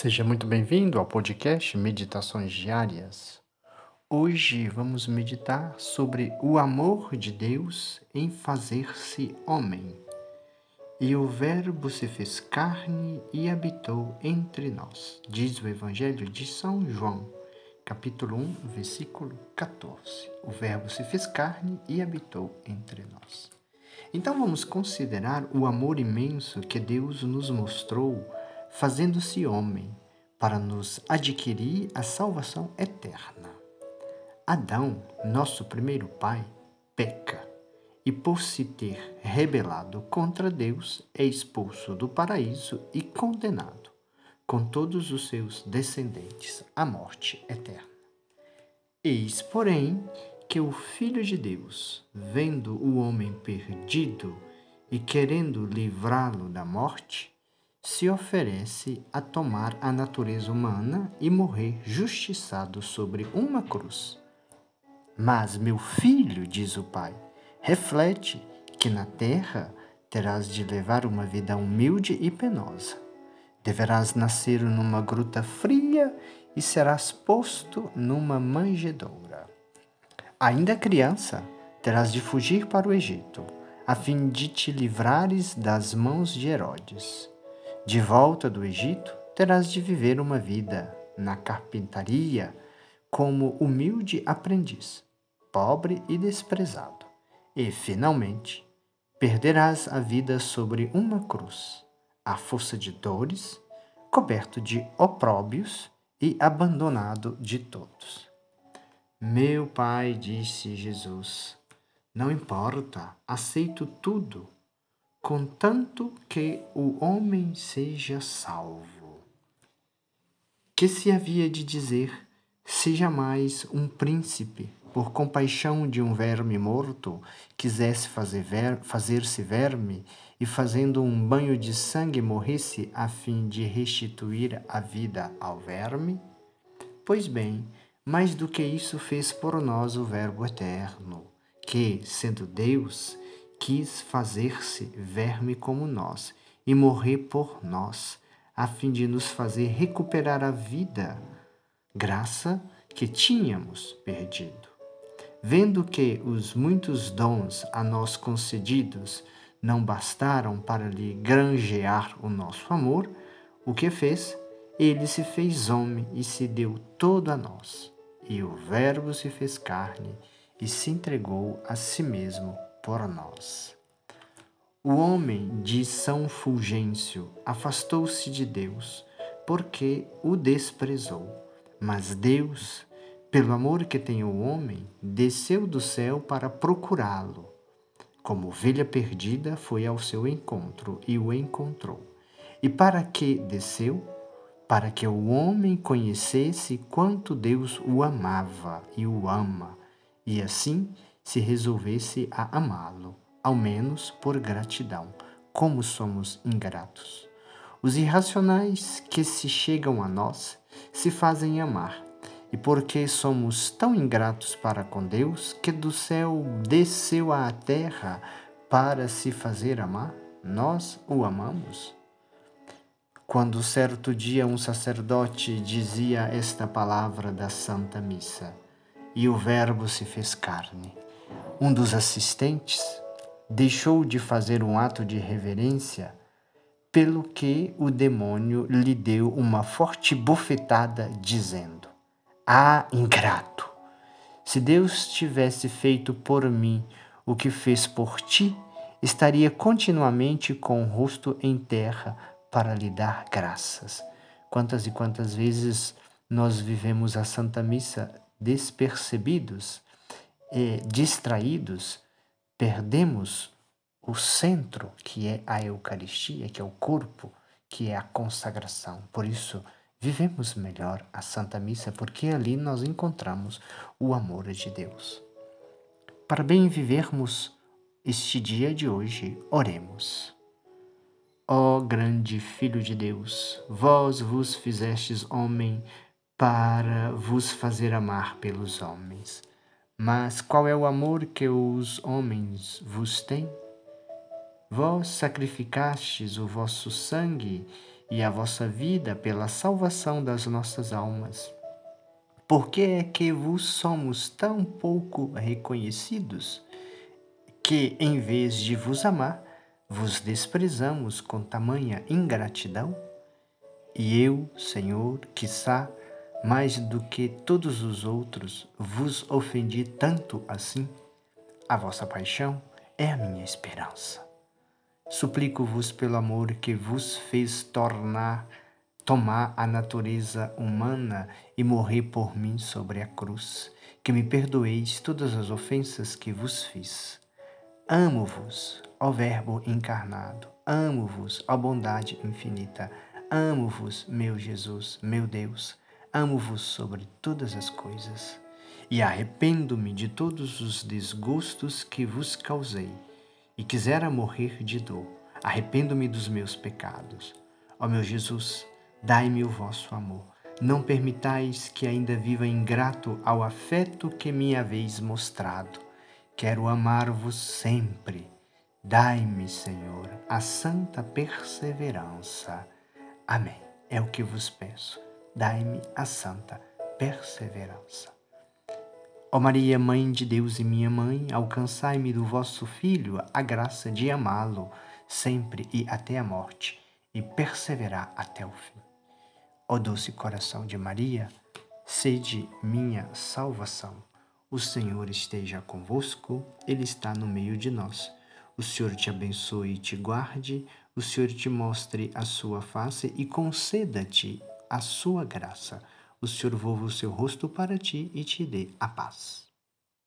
Seja muito bem-vindo ao podcast Meditações Diárias. Hoje vamos meditar sobre o amor de Deus em fazer-se homem. E o Verbo se fez carne e habitou entre nós, diz o Evangelho de São João, capítulo 1, versículo 14. O Verbo se fez carne e habitou entre nós. Então vamos considerar o amor imenso que Deus nos mostrou fazendo-se homem, para nos adquirir a salvação eterna. Adão, nosso primeiro pai, peca e, por se ter rebelado contra Deus, é expulso do paraíso e condenado, com todos os seus descendentes, à morte eterna. Eis, porém, que o Filho de Deus, vendo o homem perdido e querendo livrá-lo da morte, se oferece a tomar a natureza humana e morrer justiçado sobre uma cruz. Mas, meu filho, diz o pai, reflete que na terra terás de levar uma vida humilde e penosa. Deverás nascer numa gruta fria e serás posto numa manjedoura. Ainda criança, terás de fugir para o Egito, a fim de te livrares das mãos de Herodes. De volta do Egito, terás de viver uma vida na carpintaria como humilde aprendiz, pobre e desprezado. E, finalmente, perderás a vida sobre uma cruz, à força de dores, coberto de opróbios e abandonado de todos. Meu Pai, disse Jesus, não importa, aceito tudo contanto que o homem seja salvo. Que se havia de dizer, seja mais um príncipe, por compaixão de um verme morto, quisesse fazer ver, fazer-se verme e fazendo um banho de sangue morresse a fim de restituir a vida ao verme? Pois bem, mais do que isso fez por nós o Verbo eterno, que, sendo Deus, quis fazer-se verme como nós e morrer por nós, a fim de nos fazer recuperar a vida, graça que tínhamos perdido. Vendo que os muitos dons a nós concedidos não bastaram para lhe granjear o nosso amor, o que fez? Ele se fez homem e se deu todo a nós. E o Verbo se fez carne e se entregou a si mesmo por nós. O homem de São Fulgêncio afastou-se de Deus porque o desprezou, mas Deus, pelo amor que tem o homem, desceu do céu para procurá-lo. Como ovelha perdida, foi ao seu encontro e o encontrou. E para que desceu? Para que o homem conhecesse quanto Deus o amava e o ama, e assim se resolvesse a amá-lo, ao menos por gratidão. Como somos ingratos. Os irracionais que se chegam a nós se fazem amar, e porque somos tão ingratos para com Deus, que do céu desceu à terra para se fazer amar, nós o amamos? Quando certo dia um sacerdote dizia esta palavra da Santa Missa, e o Verbo se fez carne, um dos assistentes deixou de fazer um ato de reverência, pelo que o demônio lhe deu uma forte bofetada, dizendo: Ah, ingrato! Se Deus tivesse feito por mim o que fez por ti, estaria continuamente com o rosto em terra para lhe dar graças. Quantas e quantas vezes nós vivemos a Santa Missa despercebidos, e distraídos, perdemos o centro que é a Eucaristia, que é o corpo, que é a consagração. Por isso, vivemos melhor a Santa Missa, porque ali nós encontramos o amor de Deus. Para bem vivermos este dia de hoje, oremos. Ó grande Filho de Deus, vós vos fizestes homem para vos fazer amar pelos homens. Mas qual é o amor que os homens vos têm? Vós sacrificastes o vosso sangue e a vossa vida pela salvação das nossas almas. Por que é que vos somos tão pouco reconhecidos, que, em vez de vos amar, vos desprezamos com tamanha ingratidão? E eu, Senhor, quiçá, mais do que todos os outros, vos ofendi tanto assim? A vossa paixão é a minha esperança. Suplico-vos pelo amor que vos fez tornar tomar a natureza humana e morrer por mim sobre a cruz, que me perdoeis todas as ofensas que vos fiz. Amo-vos, ó Verbo encarnado, amo-vos, ó bondade infinita, amo-vos, meu Jesus, meu Deus, amo-vos sobre todas as coisas. E arrependo-me de todos os desgostos que vos causei, e quisera morrer de dor. Arrependo-me dos meus pecados. Ó meu Jesus, dai-me o vosso amor. Não permitais que ainda viva ingrato ao afeto que me haveis mostrado. Quero amar-vos sempre. Dai-me, Senhor, a santa perseverança. Amém. É o que vos peço. Dai-me a santa perseverança. Ó Maria, Mãe de Deus e minha mãe, alcançai-me do vosso Filho a graça de amá-lo sempre e até a morte, e perseverar até o fim. Ó doce coração de Maria, sede minha salvação. O Senhor esteja convosco, Ele está no meio de nós. O Senhor te abençoe e te guarde, o Senhor te mostre a sua face e conceda-te a sua graça. O Senhor volva o seu rosto para ti e te dê a paz.